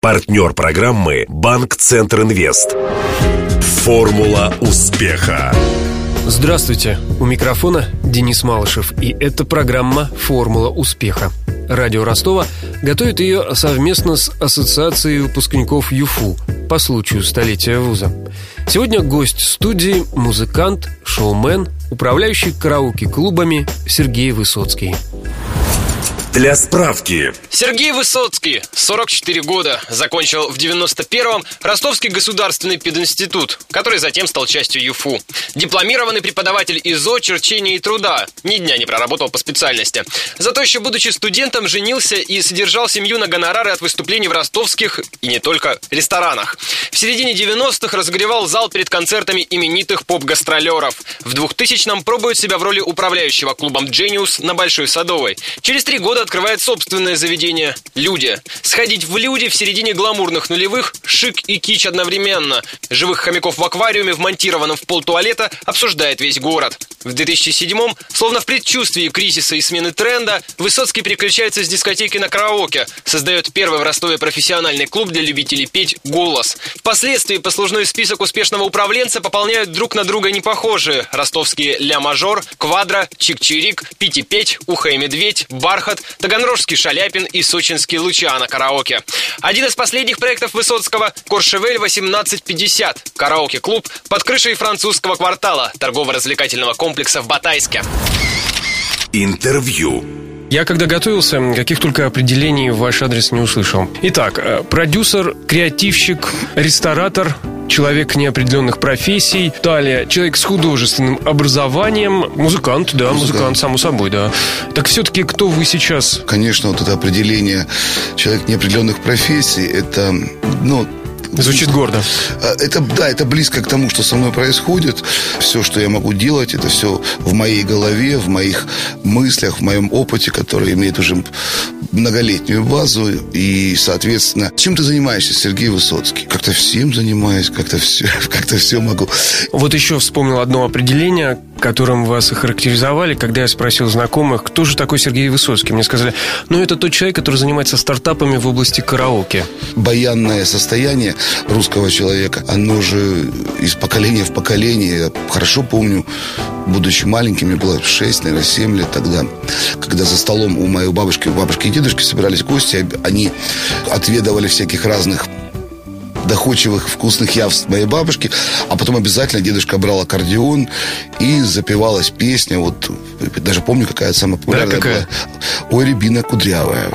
Партнер программы «Банк Центр Инвест». Формула успеха. Здравствуйте, у микрофона Денис Малышев, и это программа «Формула успеха». Радио Ростова готовит ее совместно с Ассоциацией выпускников ЮФУ по случаю столетия вуза. Сегодня гость студии – музыкант, шоумен, управляющий караоке-клубами Сергей Высоцкий. Для справки. Сергей Высоцкий, 44 года, закончил в 91-м Ростовский государственный пединститут, который затем стал частью ЮФУ. Дипломированный преподаватель ИЗО, черчения и труда. Ни дня не проработал по специальности. Зато еще будучи студентом, женился и содержал семью на гонорары от выступлений в ростовских и не только ресторанах. В середине 90-х разогревал зал перед концертами именитых поп-гастролеров. В 2000-м пробует себя в роли управляющего клубом «Джениус» на Большой Садовой. Через три года открывает собственное заведение «Люди». Сходить в «Люди» в середине гламурных нулевых – шик и кич одновременно. Живых хомяков в аквариуме, вмонтированном в пол туалета, обсуждает весь город. В 2007-м, словно в предчувствии кризиса и смены тренда, Высоцкий переключается с дискотеки на караоке, создает первый в Ростове профессиональный клуб для любителей петь «Голос». Впоследствии послужной список успешного управленца пополняют друг на друга непохожие ростовские «Ля Мажор», «Квадро», «Чик-Чирик», «Пити-Петь», «Ухо и Медведь», «Бархат», Таганрожский Шаляпин и сочинский Лучана караоке. Один из последних проектов Высоцкого – Коршевель 1850, караоке-клуб под крышей французского квартала торгово-развлекательного комплекса в Батайске. Интервью. Я когда готовился, каких только определений в ваш адрес не услышал. Итак, э, продюсер, креативщик, ресторатор, человек неопределенных профессий. Далее, человек с художественным образованием. Музыкант, да, музыкант, музыкант само собой, да. Так все-таки кто вы сейчас? Конечно, вот это определение человек неопределенных профессий, это, ну, Звучит гордо. А, это, да, это близко к тому, что со мной происходит. Все, что я могу делать, это все в моей голове, в моих мыслях, в моем опыте, который имеет уже многолетнюю базу. И, соответственно, чем ты занимаешься, Сергей Высоцкий? Как-то всем занимаюсь, как-то все, как-то все могу. Вот еще вспомнил одно определение, которым вас охарактеризовали, когда я спросил знакомых, кто же такой Сергей Высоцкий. Мне сказали, ну, это тот человек, который занимается стартапами в области караоке. Баянное состояние русского человека, оно же из поколения в поколение. Я хорошо помню, будучи маленьким, мне было 6, наверное, 7 лет тогда, когда за столом у моей бабушки, у бабушки и дедушки собирались гости, они отведывали всяких разных доходчивых вкусных явств моей бабушки, а потом обязательно дедушка брал аккордеон и запевалась песня, вот даже помню, какая самая популярная да, какая? была. Ой, рябина кудрявая.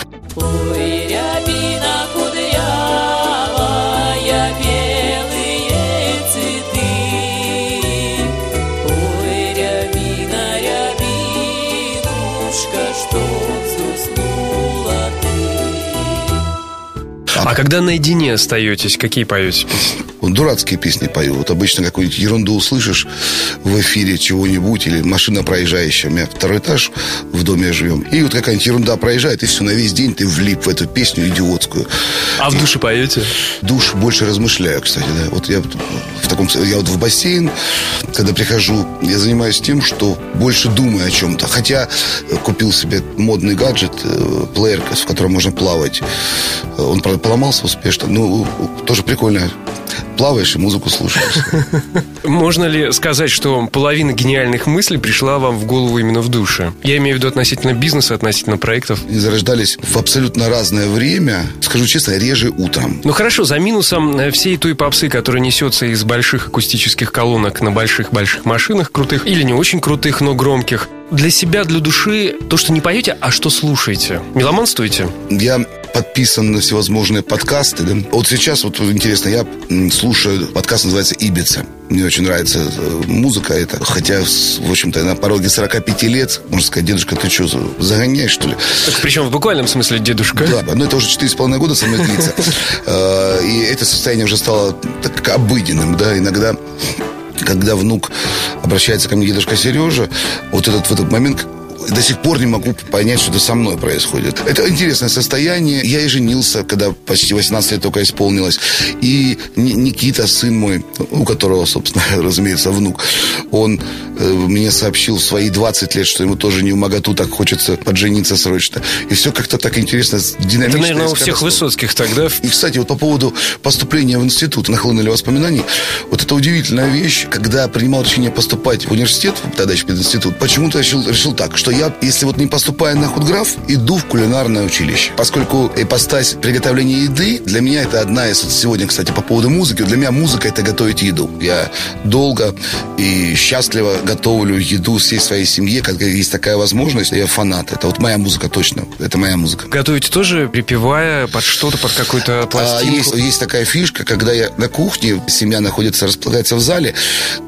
А когда наедине остаетесь, какие поете песни? Дурацкие песни пою. Вот обычно какую-нибудь ерунду услышишь в эфире чего-нибудь, или машина проезжающая. У меня второй этаж, в доме живем. И вот какая-нибудь ерунда проезжает, и все, на весь день ты влип в эту песню идиотскую. А в душе поете? Душ больше размышляю, кстати, да. Вот я в таком... Я вот в бассейн, когда прихожу, я занимаюсь тем, что больше думаю о чем-то. Хотя купил себе модный гаджет, э, плеер, в котором можно плавать. Он, правда, поломался успешно. Ну, тоже прикольно плаваешь и музыку слушаешь. Можно ли сказать, что половина гениальных мыслей пришла вам в голову именно в душе? Я имею в виду относительно бизнеса, относительно проектов. Они зарождались в абсолютно разное время. Скажу честно, реже утром. Ну хорошо, за минусом э, всей той попсы, которая несется из больших акустических колонок на больших-больших машинах крутых или не очень крутых, но громких. Для себя, для души, то, что не поете, а что слушаете. Меломанствуете? Я подписан на всевозможные подкасты. Да? Вот сейчас, вот интересно, я слушаю подкаст, называется «Ибица». Мне очень нравится э, музыка эта. Хотя, в общем-то, на пороге 45 лет, можно сказать, дедушка, ты что, загоняешь, что ли? Так причем в буквальном смысле дедушка? Да, но это уже 4,5 года со мной длится. Э, и это состояние уже стало так обыденным, да, иногда когда внук обращается ко мне, дедушка Сережа, вот этот в этот момент до сих пор не могу понять, что это со мной происходит. Это интересное состояние. Я и женился, когда почти 18 лет только исполнилось. И Никита, сын мой, у которого, собственно, разумеется, внук, он э, мне сообщил в свои 20 лет, что ему тоже не в моготу так хочется поджениться срочно. И все как-то так интересно, динамично. Это, наверное, у всех Высоцких тогда. И, кстати, вот по поводу поступления в институт нахлынули воспоминаний. Вот это удивительная вещь, когда принимал решение поступать в университет, тогда еще институт, почему-то решил, решил так, что я, если вот не поступаю на худграф, иду в кулинарное училище. Поскольку ипостась приготовления еды, для меня это одна из, вот сегодня, кстати, по поводу музыки, для меня музыка это готовить еду. Я долго и счастливо готовлю еду всей своей семье, когда есть такая возможность, я фанат. Это вот моя музыка точно, это моя музыка. Готовите тоже, припевая под что-то, под какую-то пластинку? А, есть, есть такая фишка, когда я на кухне, семья находится, располагается в зале,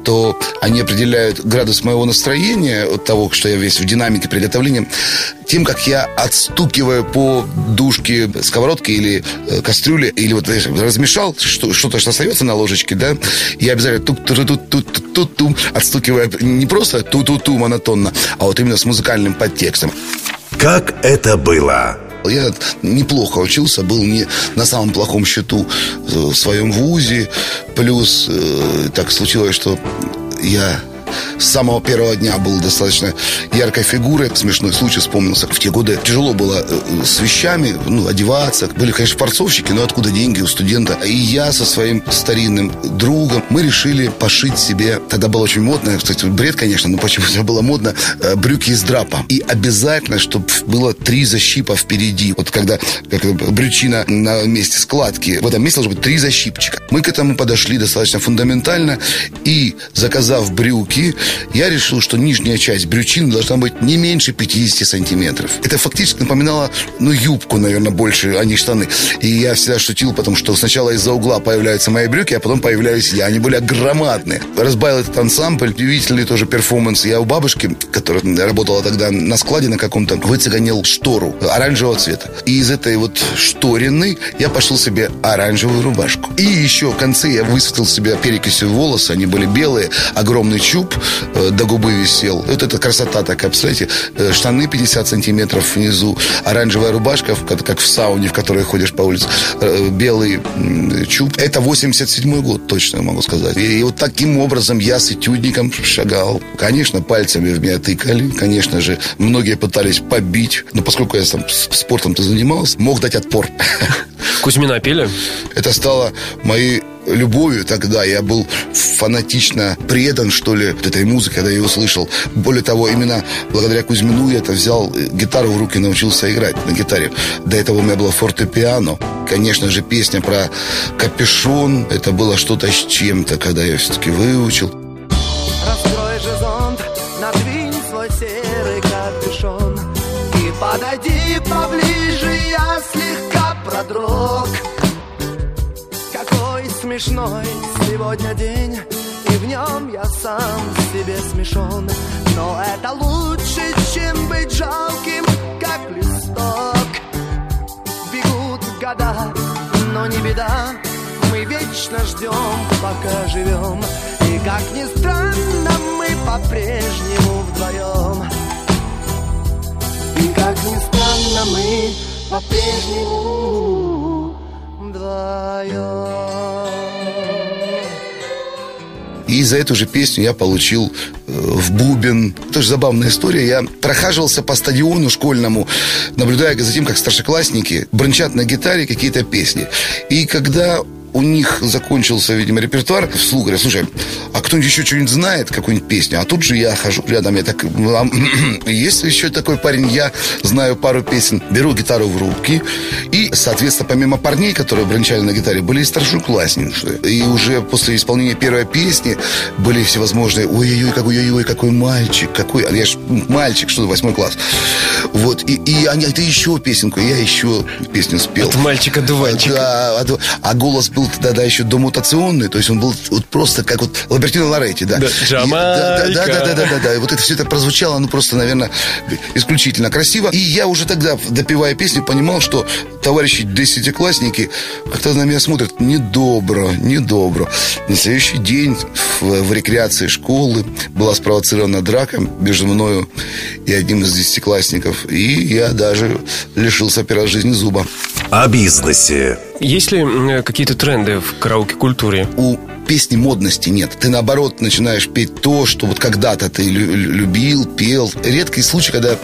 то они определяют градус моего настроения от того, что я весь в динамике приготовления, тем, как я отстукиваю по дужке сковородки или э, кастрюле, или вот знаешь, размешал что, что-то, что остается на ложечке, да, я обязательно тук ту ту ту ту ту ту отстукиваю не просто ту-ту-ту монотонно, а вот именно с музыкальным подтекстом. Как это было? Я неплохо учился, был не на самом плохом счету в своем вузе. Плюс э, так случилось, что я с самого первого дня был достаточно яркой фигурой. Смешной случай вспомнился. В те годы тяжело было э, с вещами, ну, одеваться. Были, конечно, форцовщики, но откуда деньги у студента? И я со своим старинным другом, мы решили пошить себе, тогда было очень модно, кстати, бред, конечно, но почему-то было модно, э, брюки из драпа. И обязательно, чтобы было три защипа впереди. Вот когда как брючина на месте складки, в этом месте должно быть три защипчика. Мы к этому подошли достаточно фундаментально и, заказав брюки, я решил, что нижняя часть брючины должна быть не меньше 50 сантиметров. Это фактически напоминало, ну, юбку, наверное, больше, а не штаны. И я всегда шутил, потому что сначала из-за угла появляются мои брюки, а потом появляюсь я. Они были громадные. Разбавил этот ансамбль, удивительный тоже перформанс. Я у бабушки, которая работала тогда на складе на каком-то, выцеганил штору оранжевого цвета. И из этой вот шторины я пошел себе оранжевую рубашку. И еще в конце я высветил себе перекисью волосы, они были белые, огромный чуб, Э, до губы висел. Вот эта красота такая, представляете, э, штаны 50 сантиметров внизу, оранжевая рубашка, как в сауне, в которой ходишь по улице, э, белый чуб. Это 87 год, точно могу сказать. И вот таким образом я с этюдником шагал. Конечно, пальцами в меня тыкали, конечно же, многие пытались побить, но поскольку я сам спортом-то занимался, мог дать отпор. Кузьмина пели? Это стало моей любовью тогда. Я был фанатично предан, что ли, этой музыке, когда я ее услышал. Более того, именно благодаря Кузьмину я это взял э, гитару в руки, научился играть на гитаре. До этого у меня было фортепиано. Конечно же, песня про капюшон. Это было что-то с чем-то, когда я все-таки выучил. Раскрой смешной. Сегодня день И в нем я сам себе смешон. Но это лучше, чем быть жалким, как листок. Бегут года, но не беда. Мы вечно ждем, пока живем И как ни странно, мы по-прежнему вдвоем И как ни странно, мы по-прежнему вдвоем и за эту же песню я получил э, в бубен. Тоже забавная история. Я прохаживался по стадиону школьному, наблюдая за тем, как старшеклассники брончат на гитаре какие-то песни. И когда у них закончился, видимо, репертуар. Вслух говорят, слушай, а кто-нибудь еще что-нибудь знает, какую-нибудь песню? А тут же я хожу рядом, я так, если еще такой парень, я знаю пару песен, беру гитару в руки, и, соответственно, помимо парней, которые брончали на гитаре, были и старшеклассницы. И уже после исполнения первой песни были всевозможные, ой-ой-ой, какой, ой-ой, какой мальчик, какой, а я ж мальчик, что восьмой класс. Вот, и, и они, ты еще песенку, я еще песню спел. От мальчика-дуванчика. Да, а голос был был тогда еще домутационный, то есть он был вот просто как вот Лабертино Лоретти, да. Да, Джамайка. И- да, да, да, да, да, да. И вот это все это прозвучало, ну просто, наверное, исключительно красиво. И я уже тогда, допивая песни, понимал, что товарищи десятиклассники как-то на меня смотрят недобро, недобро. На следующий день в, в рекреации школы была спровоцирована драка между мною и одним из десятиклассников. И я даже лишился первой жизни зуба. О бизнесе. Есть ли м, какие-то тренды в караоке-культуре? у песни модности нет. Ты наоборот начинаешь петь то, что вот когда-то ты лю- лю- любил, пел. Редкий случай, когда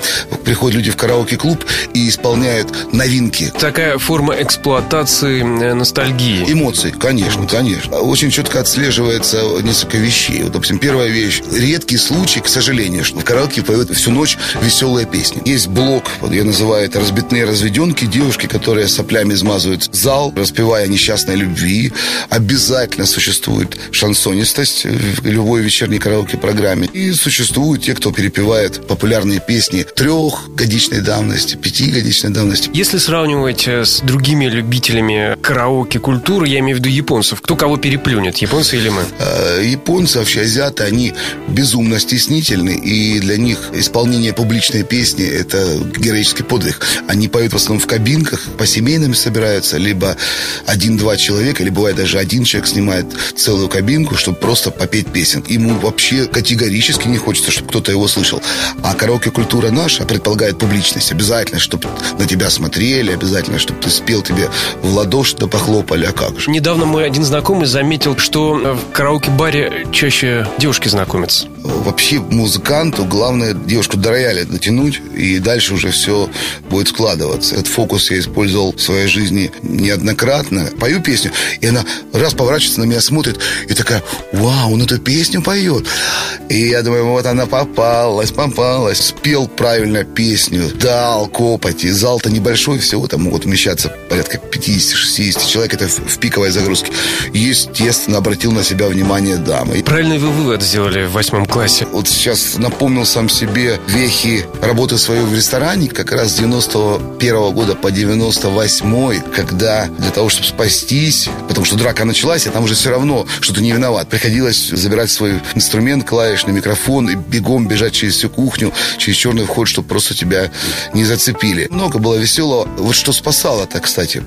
приходят люди в караоке-клуб и исполняют новинки. Такая форма эксплуатации э, ностальгии. Эмоций, конечно, конечно. Очень четко отслеживается несколько вещей. Вот, допустим, первая вещь. Редкий случай, к сожалению, что в караоке поют всю ночь веселые песни. Есть блок, вот я называю это разбитные разведенки, девушки, которые соплями измазывают зал, распевая о несчастной любви. Обязательно существует шансонистость в любой вечерней караоке-программе. И существуют те, кто перепевает популярные песни трехгодичной давности, пятигодичной давности. Если сравнивать э, с другими любителями караоке-культуры, я имею в виду японцев, кто кого переплюнет, японцы или мы? Э, японцы, вообще азиаты, они безумно стеснительны, и для них исполнение публичной песни – это героический подвиг. Они поют в основном в кабинках, по семейным собираются, либо один-два человека, или бывает даже один человек снимает целую кабинку, чтобы просто попеть песен. Ему вообще категорически не хочется, чтобы кто-то его слышал. А караоке-культура наша предполагает публичность. Обязательно, чтобы на тебя смотрели, обязательно, чтобы ты спел, тебе в ладоши да похлопали, а как же. Недавно мой один знакомый заметил, что в караоке-баре чаще девушки знакомятся. Вообще музыканту главное девушку до рояля дотянуть, и дальше уже все будет складываться. Этот фокус я использовал в своей жизни неоднократно. Пою песню, и она раз поворачивается на меня, смотрит, и такая, вау, он эту песню поет. И я думаю, вот она попалась, попалась. Спел правильно песню, дал копоти. Зал-то небольшой, всего там могут вмещаться порядка 50-60 человек. Это в пиковой загрузке. Естественно, обратил на себя внимание дамы. И Правильный вы вывод сделали в восьмом классе. вот сейчас напомнил сам себе вехи работы своей в ресторане как раз с 91 года по 98 когда для того, чтобы спастись, потому что драка началась, а там уже все равно, что ты не виноват. Приходилось забирать свой инструмент, клавишный микрофон и бегом бежать через всю кухню, через черный вход, чтобы просто тебя не зацепили. Много было веселого. Вот что спасало-то, кстати.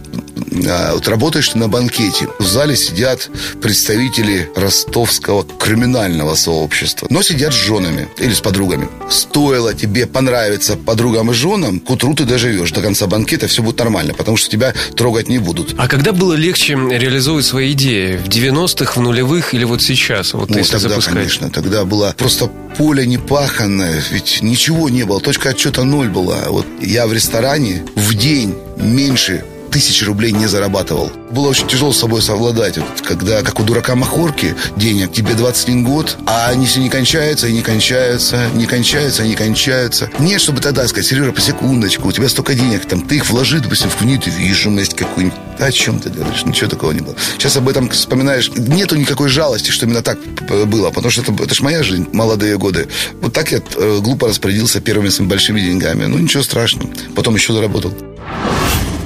А, Вот работаешь ты на банкете. В зале сидят представители ростовского криминального сообщества. Но сидят с женами или с подругами. Стоило тебе понравиться подругам и женам, к утру ты доживешь. До конца банкета все будет нормально, потому что тебя трогать не будут. А когда было легче реализовывать свои идеи? В 90-х, в нулевых или вот сейчас? Вот Ну, если тогда, запускать. конечно, тогда было просто поле непаханное, ведь ничего не было, точка отчета ноль была. Вот я в ресторане в день меньше тысячи рублей не зарабатывал. Было очень тяжело с собой совладать. Вот, когда, как у дурака Махорки, денег, тебе 21 год, а они все не кончаются и не кончаются, не кончаются и не кончаются. Нет, чтобы тогда сказать, Сережа, по секундочку, у тебя столько денег, там, ты их вложи, допустим, в недвижимость какую-нибудь. О чем ты говоришь? Ничего такого не было. Сейчас об этом вспоминаешь. Нету никакой жалости, что именно так было. Потому что это, это ж моя жизнь, молодые годы. Вот так я э, глупо распорядился первыми своими большими деньгами. Ну, ничего страшного. Потом еще заработал.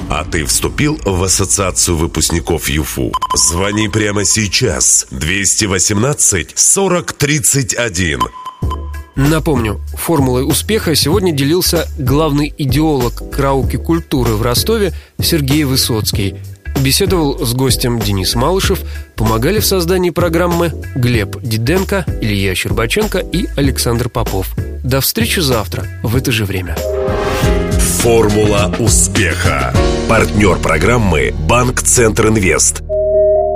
А ты вступил в ассоциацию выпускников ЮФУ? Звони прямо сейчас. 218 40 31. Напомню, формулой успеха сегодня делился главный идеолог караоке-культуры в Ростове Сергей Высоцкий. Беседовал с гостем Денис Малышев, помогали в создании программы Глеб Диденко, Илья Щербаченко и Александр Попов. До встречи завтра в это же время. Формула успеха. Партнер программы «Банк Центр Инвест».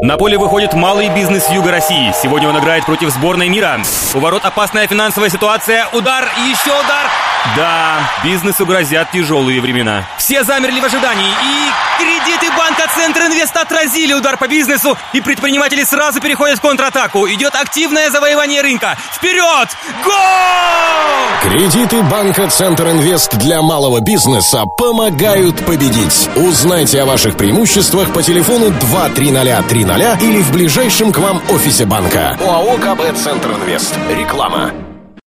На поле выходит малый бизнес Юга России. Сегодня он играет против сборной мира. У опасная финансовая ситуация. Удар еще удар. Да, бизнесу грозят тяжелые времена. Все замерли в ожидании. И кредиты банка Центр Инвест отразили удар по бизнесу. И предприниматели сразу переходят в контратаку. Идет активное завоевание рынка. Вперед! Гол! Кредиты банка Центр Инвест для малого бизнеса помогают победить. Узнайте о ваших преимуществах по телефону 23030 или в ближайшем к вам офисе банка. ОАО КБ Центр Инвест. Реклама.